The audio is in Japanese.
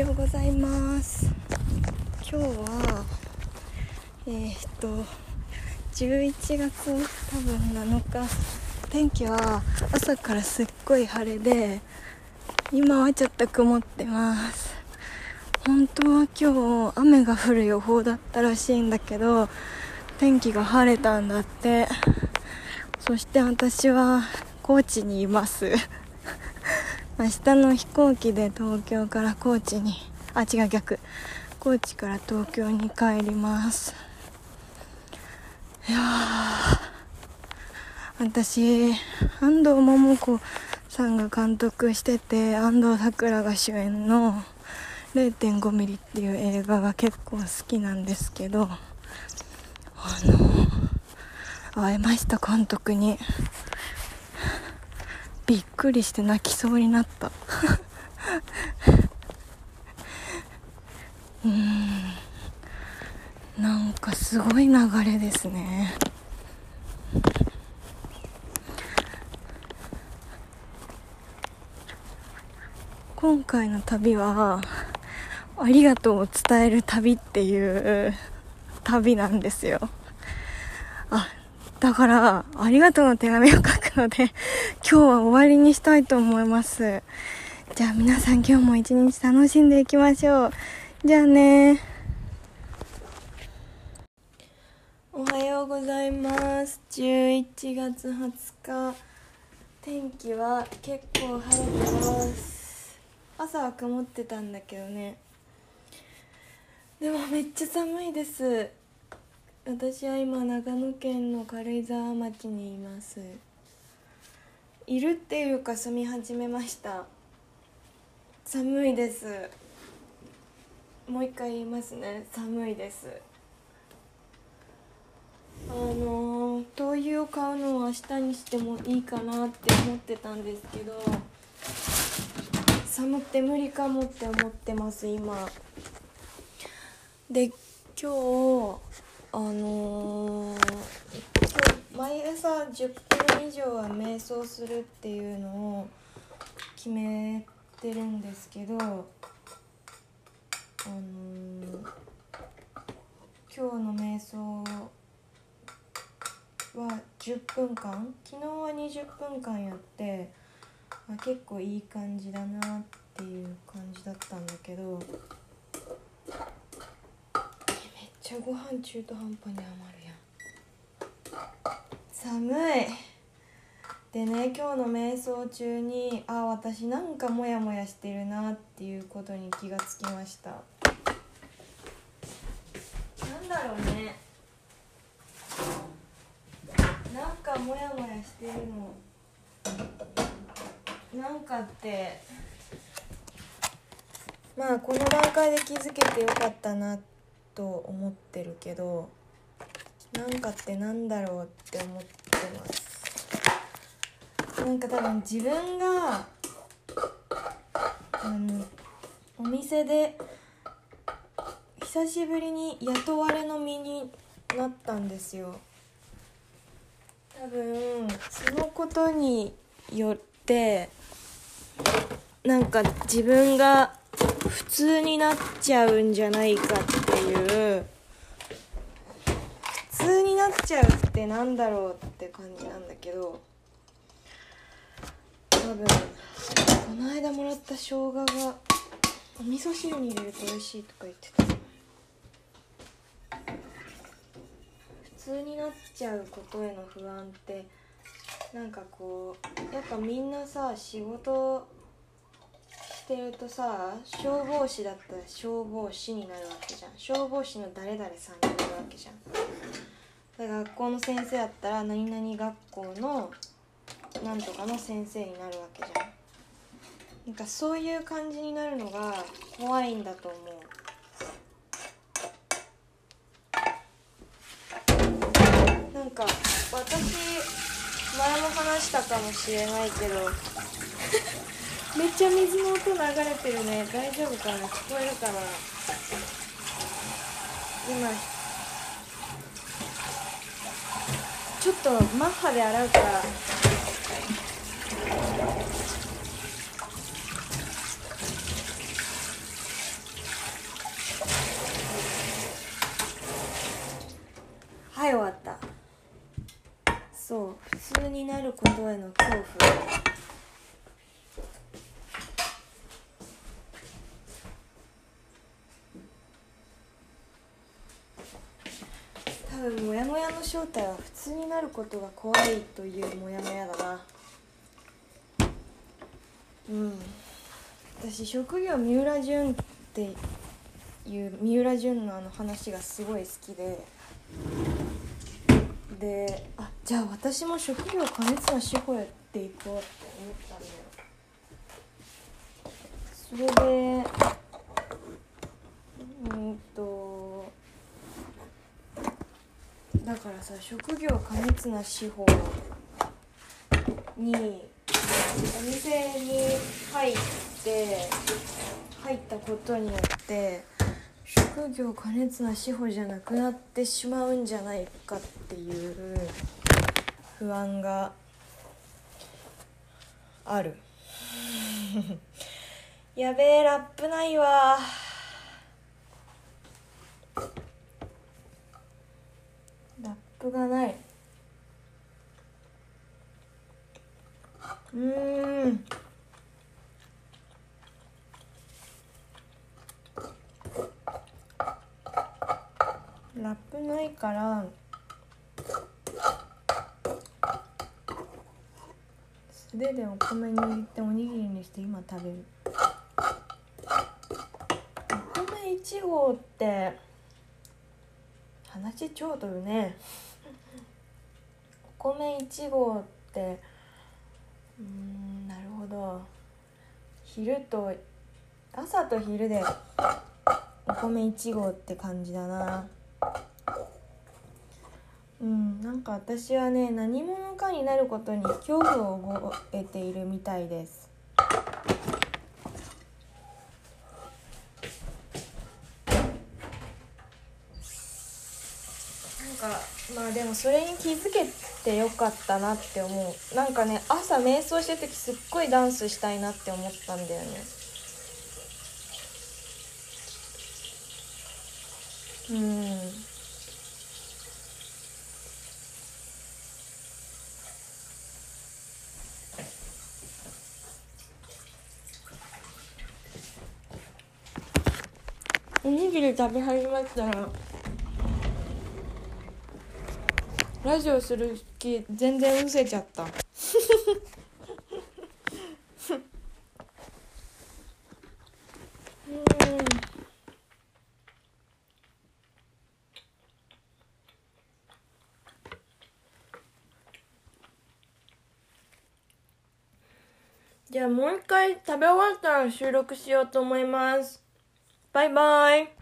ようございます。今日はえー、っと11月多分7日。天気は朝からすっごい晴れで今はちょっと曇ってます。本当は今日雨が降る予報だったらしいんだけど天気が晴れたんだって。そして私は高知にいます。明日の飛行機で東京から高知にあ違う逆。高知から東京に帰ります。いや私安藤桃子さんが監督してて安藤サクラが主演の0.5ミリっていう映画が結構好きなんですけどあの会えました監督に。びっくりして泣きそうになった。うん。なんかすごい流れですね。今回の旅はありがとうを伝える旅っていう旅なんですよ。あだから、ありがとうの手紙を書くので、今日は終わりにしたいと思います。じゃあ皆さん今日も一日楽しんでいきましょう。じゃあねおはようございます。11月20日。天気は結構晴れてます。朝は曇ってたんだけどね。でもめっちゃ寒いです。私は今長野県の軽井沢町にいます。いるっていうか住み始めました。寒いです。もう一回言いますね。寒いです。あの灯油を買うのを明日にしてもいいかなって思ってたんですけど寒くて無理かもって思ってます今。で今日あのー、毎朝10分以上は瞑想するっていうのを決めてるんですけど、あのー、今日の瞑想は10分間昨日は20分間やってあ結構いい感じだなっていう感じだったんだけど。ちゃご飯中途半端に余るやん。寒い。でね今日の瞑想中にあ私なんかモヤモヤしてるなっていうことに気がつきました。なんだろうね。なんかモヤモヤしてるの。なんかって。まあこの段階で気づけてよかったなってと思ってるけどなんかってなんだろうって思ってます。なんか多分自分があのお店で久しぶりに雇われの身になったんですよ。多分そのことによってなんか自分が普通になっちゃうんじゃないかっていう。普通になっちゃうってなんだろうって感じなんだけど多分この間もらった生姜がお味噌汁に入れると美味しいとか言ってた。普通になっちゃうことへの不安ってなんかこうやっぱみんなさ仕事してるとさ消防士だったら消防士になるわけじゃん。消防士の誰々さんになるわけじゃん。だ学校の先生だったら何々学校のなんとかの先生になるわけじゃん。なんかそういう感じになるのが怖いんだと思う。なんか私前も話したかもしれないけどめっちゃ水の音流れてるね。大丈夫かな？聞こえるかな？今。ちょっとマッハで洗うから分モヤモヤの正体は普通になることが怖いというモヤモヤだな。うん。私職業三浦淳っていう三浦淳のあの話がすごい好きで。であじゃあ私も職業過熱な司法やっていこうって思ったんだよ。それでうんとだからさ職業過熱な司法にお店に入って入ったことによって職業過熱な司法じゃなくなってしまうんじゃないかっていう不安がある。やべえラップないわラップがない。うん。ラップないから。素手でお米に入れておにぎりにして今食べる。お米1合って話超取るね。米1合ってうんなるほど。昼と朝と昼でお米1合って感じだな。うんなんか私はね何者かになることに恐怖を覚えているみたいです。かまあでもそれに気づけてよかったなって思う。なんかね朝瞑想してる時すっごいダンスしたいなって思ったんだよね。うん。おにぎり食べ始まったらラジオする気全然失せちゃった。じゃあもう一回食べ終わったら収録しようと思います。バイバイ。